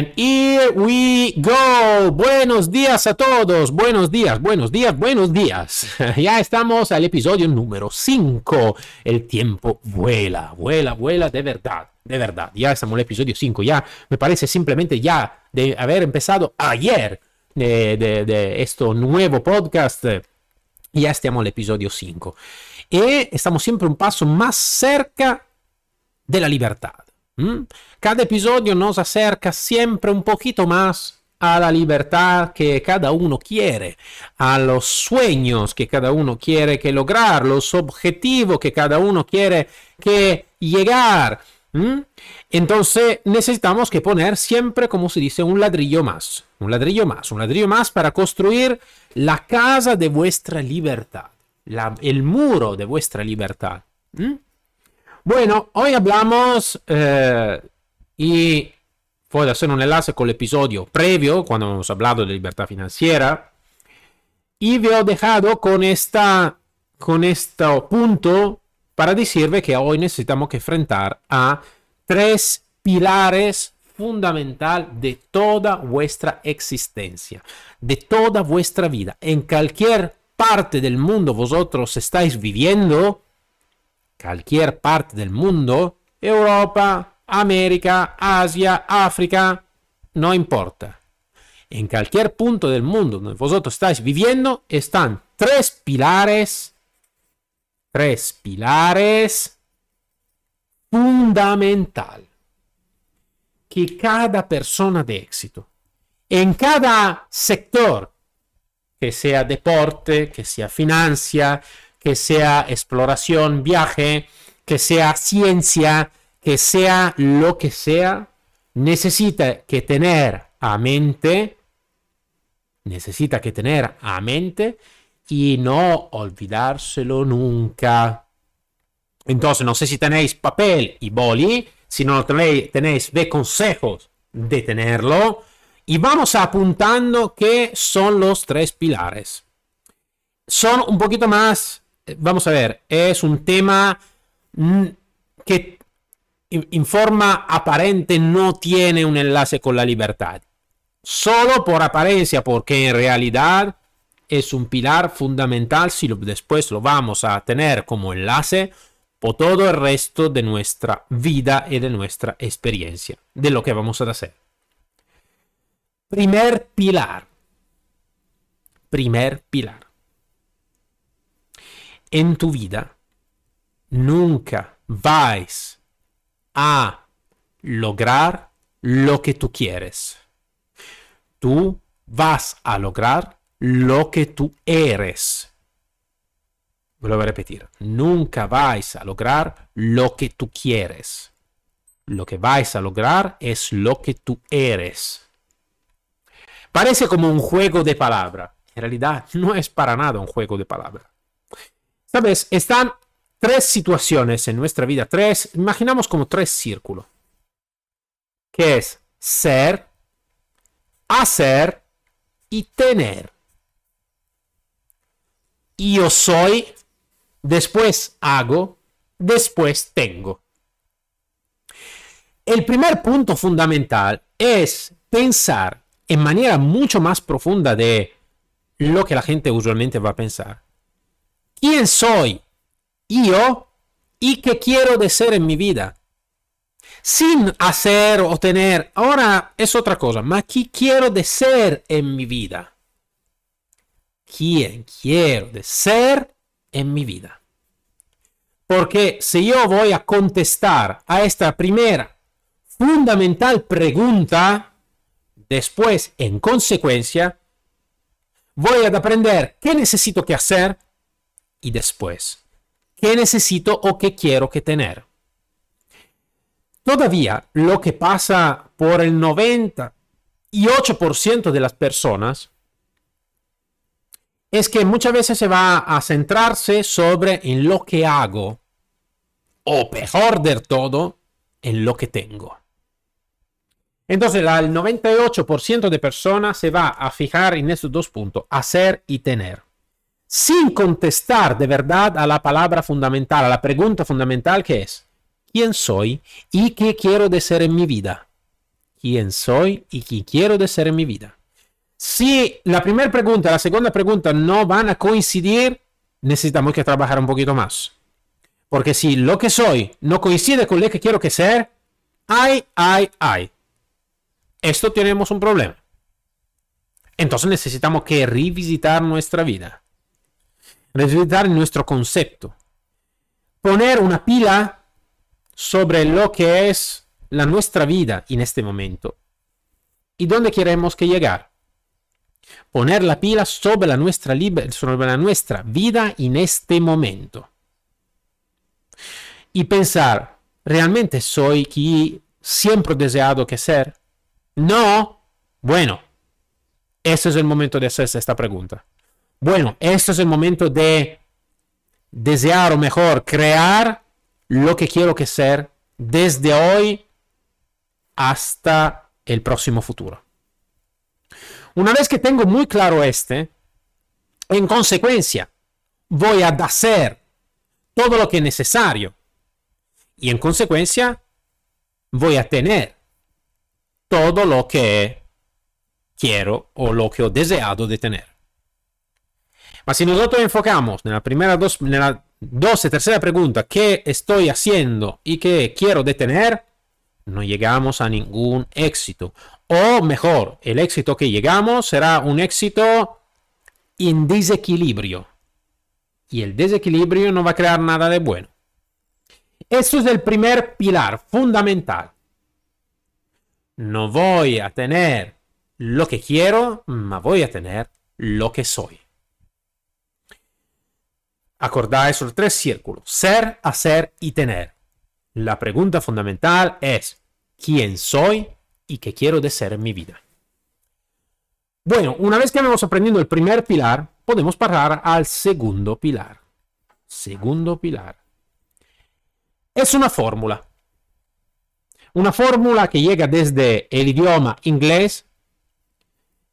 And here we go. Buenos días a todos. Buenos días, buenos días, buenos días. Ya estamos al episodio número 5. El tiempo vuela, vuela, vuela de verdad, de verdad. Ya estamos al episodio 5. Ya me parece simplemente ya de haber empezado ayer de, de este nuevo podcast. Ya estamos al episodio 5. Y estamos siempre un paso más cerca de la libertad. ¿Mm? Cada episodio nos acerca siempre un poquito más a la libertad que cada uno quiere, a los sueños que cada uno quiere que lograr, los objetivos que cada uno quiere que llegar. ¿Mm? Entonces necesitamos que poner siempre, como se dice, un ladrillo más, un ladrillo más, un ladrillo más para construir la casa de vuestra libertad, el muro de vuestra libertad. ¿Mm? Bueno, hoy hablamos eh, y puedo hacer un enlace con el episodio previo, cuando hemos hablado de libertad financiera. Y vi he dejado con, esta, con este punto para decirle que hoy necesitamos que enfrentar a tres pilares fundamental de toda vuestra existencia, de toda vuestra vida. En cualquier parte del mundo vosotros estáis viviendo, cualquier parte del mundo, Europa, América, Asia, África, no importa. En cualquier punto del mundo donde vosotros estáis viviendo están tres pilares, tres pilares fundamental que cada persona de éxito, en cada sector, que sea deporte, que sea financia, que sea exploración, viaje, que sea ciencia, que sea lo que sea, necesita que tener a mente, necesita que tener a mente y no olvidárselo nunca. Entonces, no sé si tenéis papel y boli, si no tenéis, tenéis ve consejos de tenerlo. Y vamos apuntando qué son los tres pilares. Son un poquito más vamos a ver, es un tema mm, que en forma aparente no tiene un enlace con la libertad. Solo por apariencia, porque en realidad es un pilar fundamental si después lo vamos a tener como enlace por todo el resto de nuestra vida y de nuestra experiencia, de lo que vamos a hacer. Primer pilar. Primer pilar en tu vida nunca vais a lograr lo que tú quieres. Tú vas a lograr lo que tú eres. Vuelvo a repetir, nunca vais a lograr lo que tú quieres. Lo que vais a lograr es lo que tú eres. Parece como un juego de palabra. En realidad no es para nada un juego de palabra. Sabes, están tres situaciones en nuestra vida, tres, imaginamos como tres círculos, que es ser, hacer y tener. Yo soy, después hago, después tengo. El primer punto fundamental es pensar en manera mucho más profunda de lo que la gente usualmente va a pensar quién soy yo y qué quiero de ser en mi vida. Sin hacer o tener, ahora es otra cosa, ¿ma qué quiero de ser en mi vida. ¿Quién quiero de ser en mi vida? Porque si yo voy a contestar a esta primera fundamental pregunta, después, en consecuencia, voy a aprender qué necesito que hacer y después. ¿Qué necesito o qué quiero que tener? Todavía lo que pasa por el 98% de las personas es que muchas veces se va a centrarse sobre en lo que hago o peor de todo, en lo que tengo. Entonces, el 98% de personas se va a fijar en estos dos puntos, hacer y tener sin contestar de verdad a la palabra fundamental, a la pregunta fundamental que es, ¿quién soy y qué quiero de ser en mi vida? quién soy y qué quiero de ser en mi vida. Si la primera pregunta la segunda pregunta no van a coincidir, necesitamos que trabajar un poquito más. Porque si lo que soy no coincide con lo que quiero que ser, ay, ay, ay. Esto tenemos un problema. Entonces necesitamos que revisitar nuestra vida. Revisitar nuestro concepto. Poner una pila sobre lo que es la nuestra vida en este momento y dónde queremos que llegar. Poner la pila sobre la nuestra, vida en este momento. Y pensar, ¿realmente soy quien siempre he deseado que ser? No. Bueno, este es el momento de hacerse esta pregunta. Bueno, este es el momento de desear o mejor crear lo que quiero que ser desde hoy hasta el próximo futuro. Una vez que tengo muy claro este, en consecuencia, voy a hacer todo lo que es necesario y en consecuencia voy a tener todo lo que quiero o lo que he deseado de tener. Si nosotros enfocamos en la primera dos, en la dos y tercera pregunta, ¿qué estoy haciendo y qué quiero detener? no llegamos a ningún éxito. O mejor, el éxito que llegamos será un éxito en desequilibrio. Y el desequilibrio no va a crear nada de bueno. Eso es el primer pilar fundamental. No voy a tener lo que quiero, ma voy a tener lo que soy. Acordáis los tres círculos, ser, hacer y tener. La pregunta fundamental es, quién soy y qué quiero de ser en mi vida. Bueno, una vez que hemos aprendido el primer pilar, podemos pasar al segundo pilar. Segundo pilar. Es una fórmula. Una fórmula que llega desde el idioma inglés,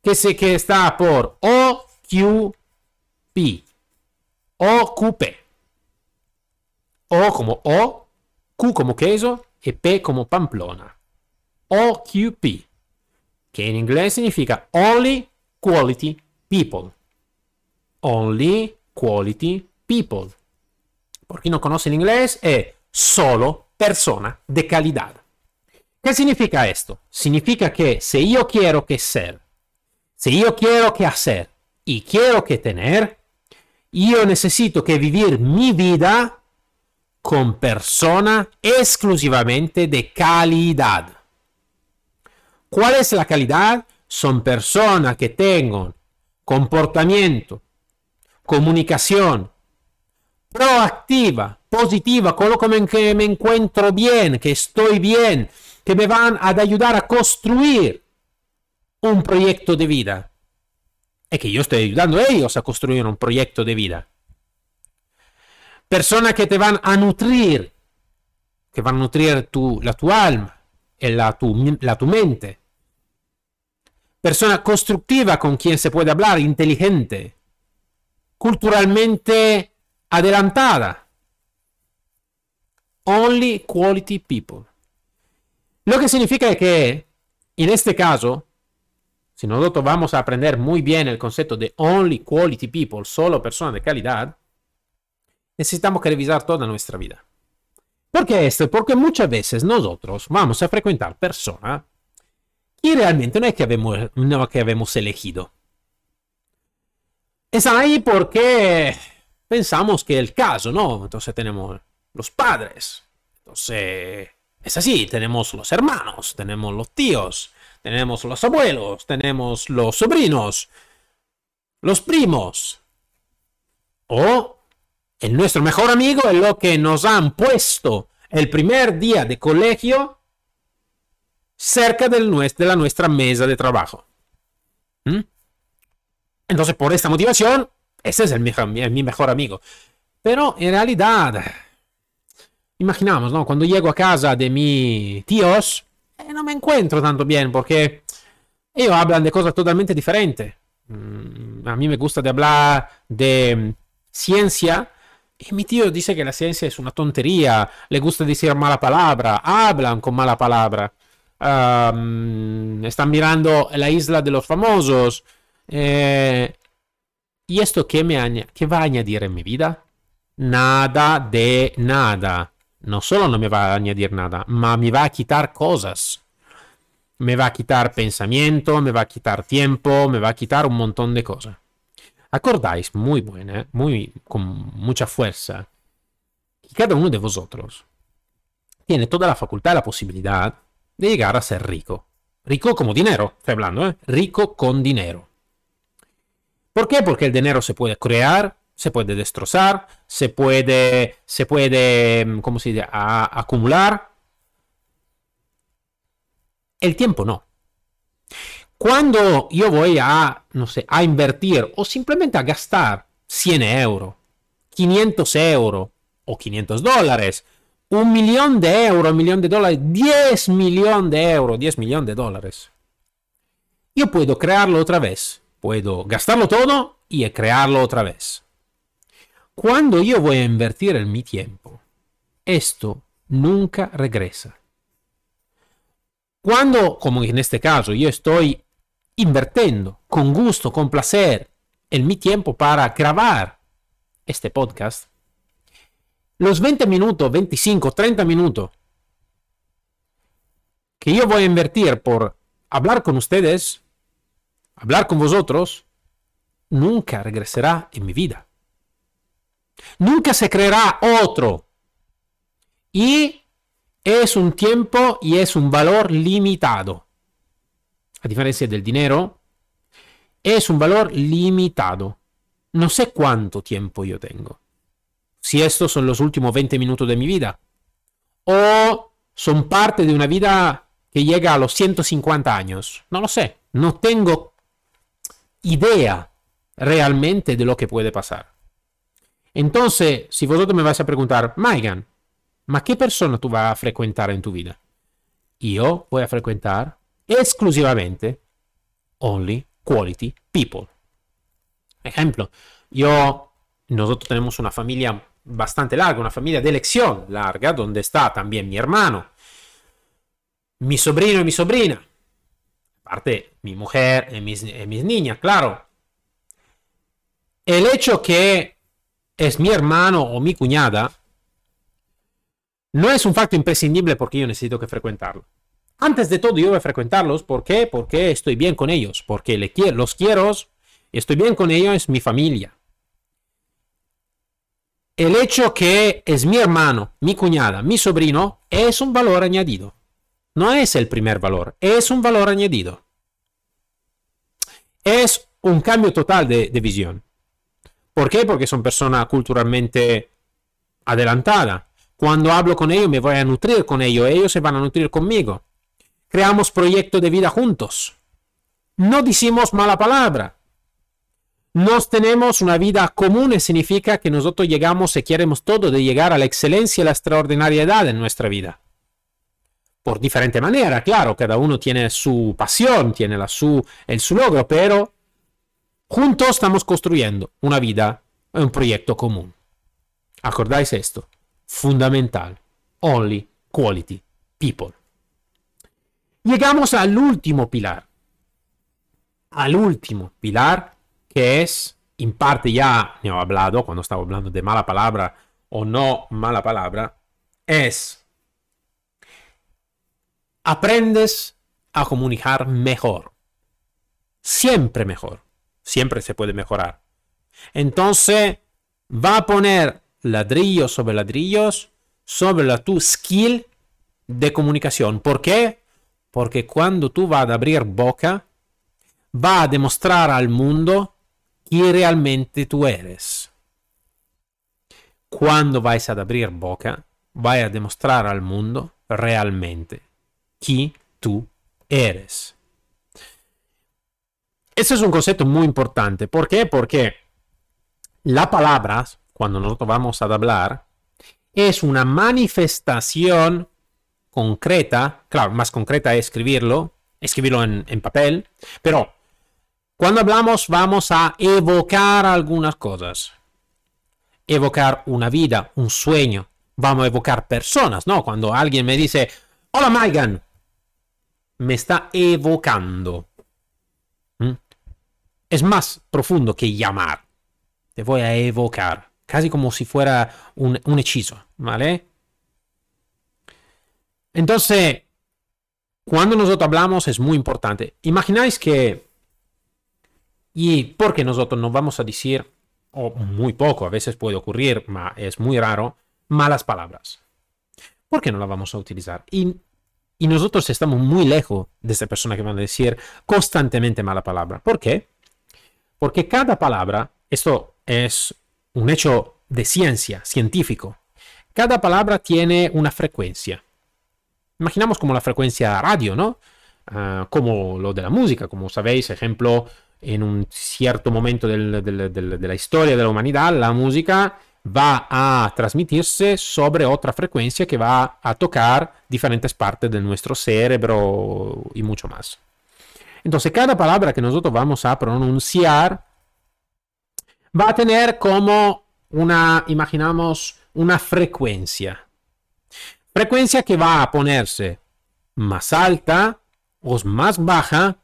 que, se, que está por OQP. OQP. O como O, Q como queso y P como Pamplona. OQP, que en inglés significa Only Quality People. Only Quality People. Por quien no conoce el inglés, es solo persona de calidad. ¿Qué significa esto? Significa que si yo quiero que ser, si yo quiero que hacer y quiero que tener, yo necesito que vivir mi vida con persona exclusivamente de calidad. ¿Cuál es la calidad? Son personas que tengan comportamiento, comunicación proactiva, positiva, con lo que me encuentro bien, que estoy bien, que me van a ayudar a construir un proyecto de vida. Es que yo estoy ayudando a ellos a construir un proyecto de vida personas que te van a nutrir, que van a nutrir tu, la tu alma, la tu, la tu mente. Persona constructiva con quien se puede hablar, inteligente, culturalmente adelantada. Only quality people. Lo que significa que, en este caso, si nosotros vamos a aprender muy bien el concepto de only quality people, solo personas de calidad, necesitamos que revisar toda nuestra vida. ¿Por qué esto? Porque muchas veces nosotros vamos a frecuentar personas y realmente no es que habemos, no que habemos elegido. Están ahí porque pensamos que el caso, ¿no? Entonces tenemos los padres. Entonces, es así, tenemos los hermanos, tenemos los tíos, tenemos los abuelos, tenemos los sobrinos, los primos. O el nuestro mejor amigo es lo que nos han puesto el primer día de colegio cerca de la nuestra mesa de trabajo. ¿Mm? Entonces, por esta motivación, ese es el, mi mejor amigo. Pero en realidad, imaginamos, ¿no? Cuando llego a casa de mis tíos, eh, no me encuentro tanto bien porque ellos hablan de cosas totalmente diferentes. Mm, a mí me gusta de hablar de ciencia y mi tío dice que la ciencia es una tontería, le gusta decir mala palabra, hablan con mala palabra. están mirando la isla de los famosos. Eh, ¿Y esto qué, me qué va a añadir en mi vida? Nada de nada. No solo no me va a añadir nada, ma me va a quitar cosas. Me va a quitar pensamiento, me va a quitar tiempo, me va a quitar un montón de cosas. Acordáis muy buena, muy con mucha fuerza, que cada uno de vosotros tiene toda la facultad y la posibilidad de llegar a ser rico. Rico como dinero, estoy hablando, ¿eh? Rico con dinero. ¿Por qué? Porque el dinero se puede crear, se puede destrozar, se puede, se puede, mm, ¿cómo se dice?, acumular. El tiempo no. Cuando yo voy a, no sé, a invertir o simplemente a gastar 100 euros, 500 euros o 500 dólares, un millón de euros, un millón de dólares, 10 millones de euros, 10 millones de dólares. Yo puedo crearlo otra vez Puedo gastarlo todo y crearlo otra vez. Cuando yo voy a invertir en mi tiempo, esto nunca regresa. Cuando, como en este caso, yo estoy invirtiendo con gusto, con placer, en mi tiempo para grabar este podcast, los 20 minutos, 25, 30 minutos que yo voy a invertir por hablar con ustedes, hablar con vosotros, nunca regresará en mi vida. Nunca se creerá otro. Y es un tiempo y es un valor limitado. A diferencia del dinero, es un valor limitado. No sé cuánto tiempo yo tengo. Si estos son los últimos 20 minutos de mi vida. O son parte de una vida que llega a los 150 años. No lo sé. No tengo idea realmente de lo que puede pasar. Entonces, si vosotros me vais a preguntar, Maigan, ¿ma qué persona tú vas a frecuentar en tu vida? Yo voy a frecuentar exclusivamente only quality people. Ejemplo, yo, nosotros tenemos una familia bastante larga, una familia de elección larga, donde está también mi hermano, mi sobrino y mi sobrina, aparte mi mujer y mis, niñas, claro. El hecho que es mi hermano o mi cuñada no es un facto imprescindible porque yo necesito que frecuentarlo. Antes de todo, yo voy a frecuentarlos. ¿Por qué? Porque estoy bien con ellos. Porque le los quiero. Estoy bien con ellos, es mi familia. El hecho que es mi hermano, mi cuñada, mi sobrino, es un valor añadido. No es el primer valor, es un valor añadido. Es un cambio total de, visión. ¿Por qué? Porque son personas culturalmente adelantadas. Cuando hablo con ellos me voy a nutrir con ellos, ellos se van a nutrir conmigo. Creamos proyectos de vida juntos. No decimos mala palabra. Nos tenemos una vida común significa que nosotros llegamos y queremos todo de llegar a la excelencia y la extraordinariedad en nuestra vida por diferente manera, claro, cada uno tiene su pasión, tiene la su, el su logro, pero juntos estamos construyendo una vida, un proyecto común. ¿Acordáis esto? Fundamental. Only quality people. Llegamos al último pilar. Al último pilar, que es, en parte ya ne he hablado cuando estaba hablando de mala palabra o no mala palabra, es aprendes a comunicar mejor. Siempre mejor. Siempre se puede mejorar. Entonces, va a poner ladrillos sobre ladrillos sobre la, tu skill de comunicación. ¿Por qué? Porque cuando tú vas a abrir boca, va a demostrar al mundo quién realmente tú eres. Cuando vais a abrir boca, vais a demostrar al mundo realmente quién tú eres. Ese es un concepto muy importante. ¿Por qué? Porque la palabra, cuando nosotros vamos a hablar, es una manifestación concreta, claro, más concreta es escribirlo, escribirlo en, en papel, pero cuando hablamos vamos a evocar algunas cosas. Evocar una vida, un sueño. Vamos a evocar personas, ¿no? Cuando alguien me dice, hola Megan, me está evocando. Es más profundo que llamar. Te voy a evocar, casi como si fuera un, un hechizo, ¿vale? Entonces, cuando nosotros hablamos es muy importante. Imagináis que, y porque nosotros nos vamos a decir, o muy poco, a veces puede ocurrir, pero es muy raro, malas palabras. ¿Por qué no las vamos a utilizar? Y, y nosotros estamos muy lejos de esa persona que van a decir constantemente mala palabra. ¿Por qué? Porque cada palabra, esto es un hecho de ciencia, científico, cada palabra tiene una frecuencia. Imaginamos como la frecuencia radio, ¿no? Ah, como lo de la música, como sabéis, ejemplo, en un cierto momento de la historia de la humanidad, la música va a transmitirse sobre otra frecuencia que va a tocar diferentes partes de nuestro cerebro y mucho más. Entonces, cada palabra que nosotros vamos a pronunciar va a tener como una, imaginamos, una frecuencia. Frecuencia que va a ponerse más alta o más baja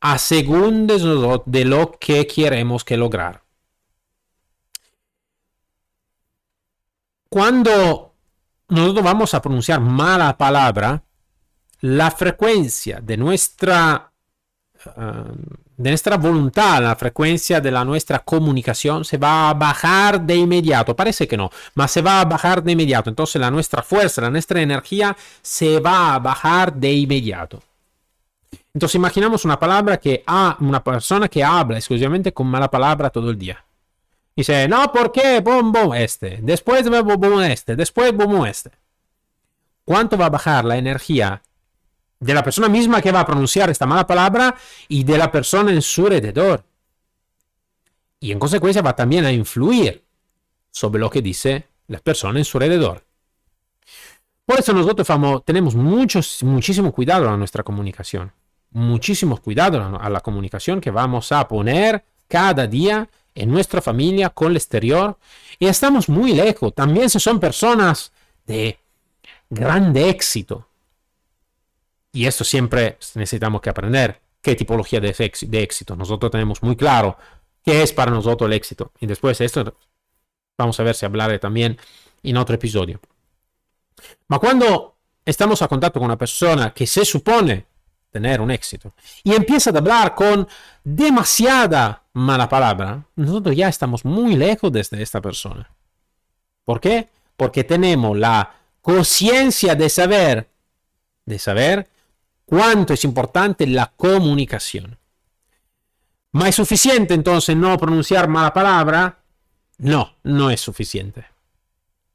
a según de lo que queremos que lograr. Cuando nosotros vamos a pronunciar mala palabra, la frecuencia de nuestra, eh, de nuestra voluntad, la frecuencia de la nuestra comunicación se va a bajar de inmediato. Parece que no, pero se va a bajar de inmediato. Entonces la nuestra fuerza, la nuestra energía se va a bajar de inmediato. Entonces imaginamos una palabra que una persona que habla exclusivamente con mala palabra todo el día. Dice, no, ¿por qué? Bom, bom, este. Después bom, bom, este. Después bom, este. ¿Cuánto va a bajar la energía de la persona misma que va a pronunciar esta mala palabra y de la persona en su alrededor? Y en consecuencia va también a influir sobre lo que dice la persona en su alrededor. Por eso nosotros tenemos muchos, muchísimo cuidado a nuestra comunicación. Muchísimo cuidado a la comunicación que vamos a poner cada día en nuestra familia con el exterior y estamos muy lejos. También si son personas de grande éxito. Y esto siempre necesitamos que aprender qué tipología de, éxito. Nosotros tenemos muy claro qué es para nosotros el éxito. Y después de esto vamos a ver si hablaré también en otro episodio. Pero cuando estamos a contacto con una persona que se supone tener un éxito y empieza a hablar con demasiada mala palabra, nosotros ya estamos muy lejos de esta persona. ¿Por qué? Porque tenemos la conciencia de saber, de saber cuánto es importante la comunicación. ¿Ma es suficiente entonces no pronunciar mala palabra? No, no es suficiente.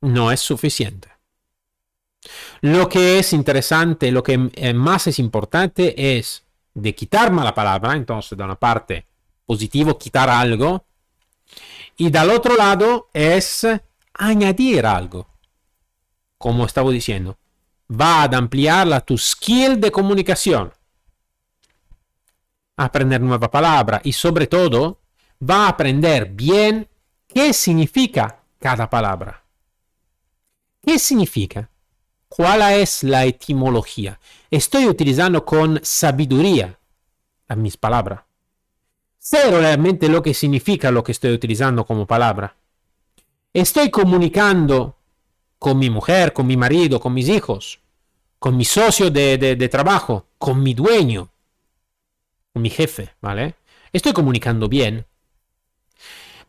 No es suficiente. Lo que es interesante, lo que eh, más es importante es de quitar mala palabra, entonces de una parte positivo quitar algo y del otro lado es añadir algo. Como estaba diciendo, va a ampliar la tu skill de comunicación, aprender nueva palabra y sobre todo va a aprender bien qué significa cada palabra. ¿Qué significa? ¿Cuál es la etimología? Estoy utilizando con sabiduría a mis palabras. Sé realmente lo que significa lo que estoy utilizando como palabra. Estoy comunicando con mi mujer, con mi marido, con mis hijos, con mi socio de, de trabajo, con mi dueño, con mi jefe, ¿vale? Estoy comunicando bien.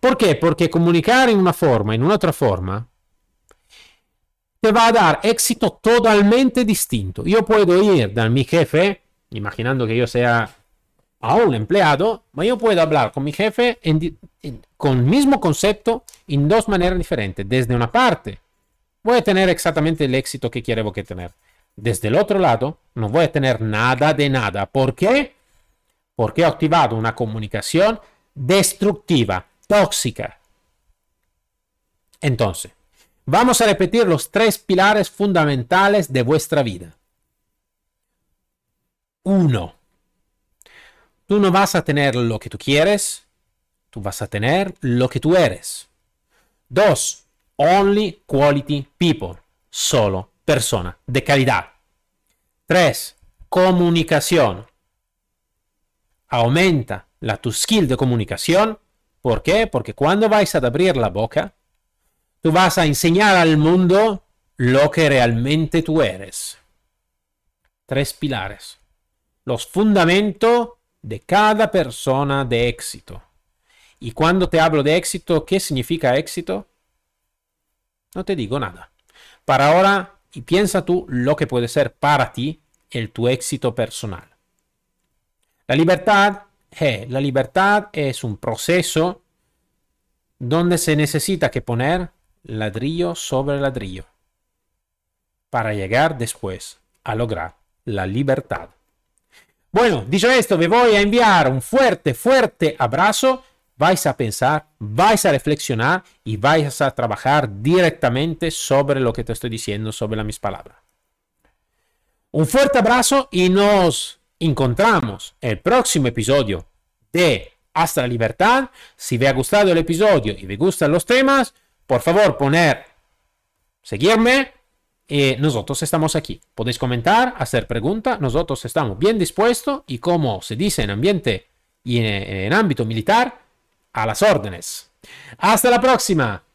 ¿Por qué? Porque comunicar en una forma, en una otra forma, te va a dar éxito totalmente distinto. Yo puedo ir de mi jefe, imaginando que yo sea a un empleado, pero yo puedo hablar con mi jefe con el mismo concepto en dos maneras diferentes. Desde una parte, voy a tener exactamente el éxito que quiero que tener. Desde el otro lado, no voy a tener nada de nada. ¿Por qué? Porque he activado una comunicación destructiva, tóxica. Entonces, Vamos a repetir los tres pilares fundamentales de vuestra vida. Uno, tú no vas a tener lo que tú quieres, tú vas a tener lo que tú eres. Dos, only quality people, solo persona de calidad. Tres, comunicación. Aumenta la tu skill de comunicación. ¿Por qué? Porque cuando vais a abrir la boca, tú vas a enseñar al mundo lo que realmente tú eres. Tres pilares. Los fundamentos de cada persona de éxito. Y cuando te hablo de éxito, ¿qué significa éxito? No te digo nada. Para ahora, y piensa tú lo que puede ser para ti el tu éxito personal. La libertad, eh, la libertad es un proceso donde se necesita que poner ladrillo sobre ladrillo para llegar después a lograr la libertad. Bueno, dicho esto, me voy a enviar un fuerte, fuerte abrazo. Vais a pensar, vais a reflexionar y vais a trabajar directamente sobre lo que te estoy diciendo, sobre mis palabras. Un fuerte abrazo y nos encontramos el próximo episodio de Hasta la Libertad. Si te ha gustado el episodio y me gustan los temas, por favor poner seguirme. y nosotros estamos aquí. Podéis comentar, hacer preguntas. Nosotros estamos bien dispuestos y como se dice en ambiente y en ámbito militar, a las órdenes. Hasta la próxima.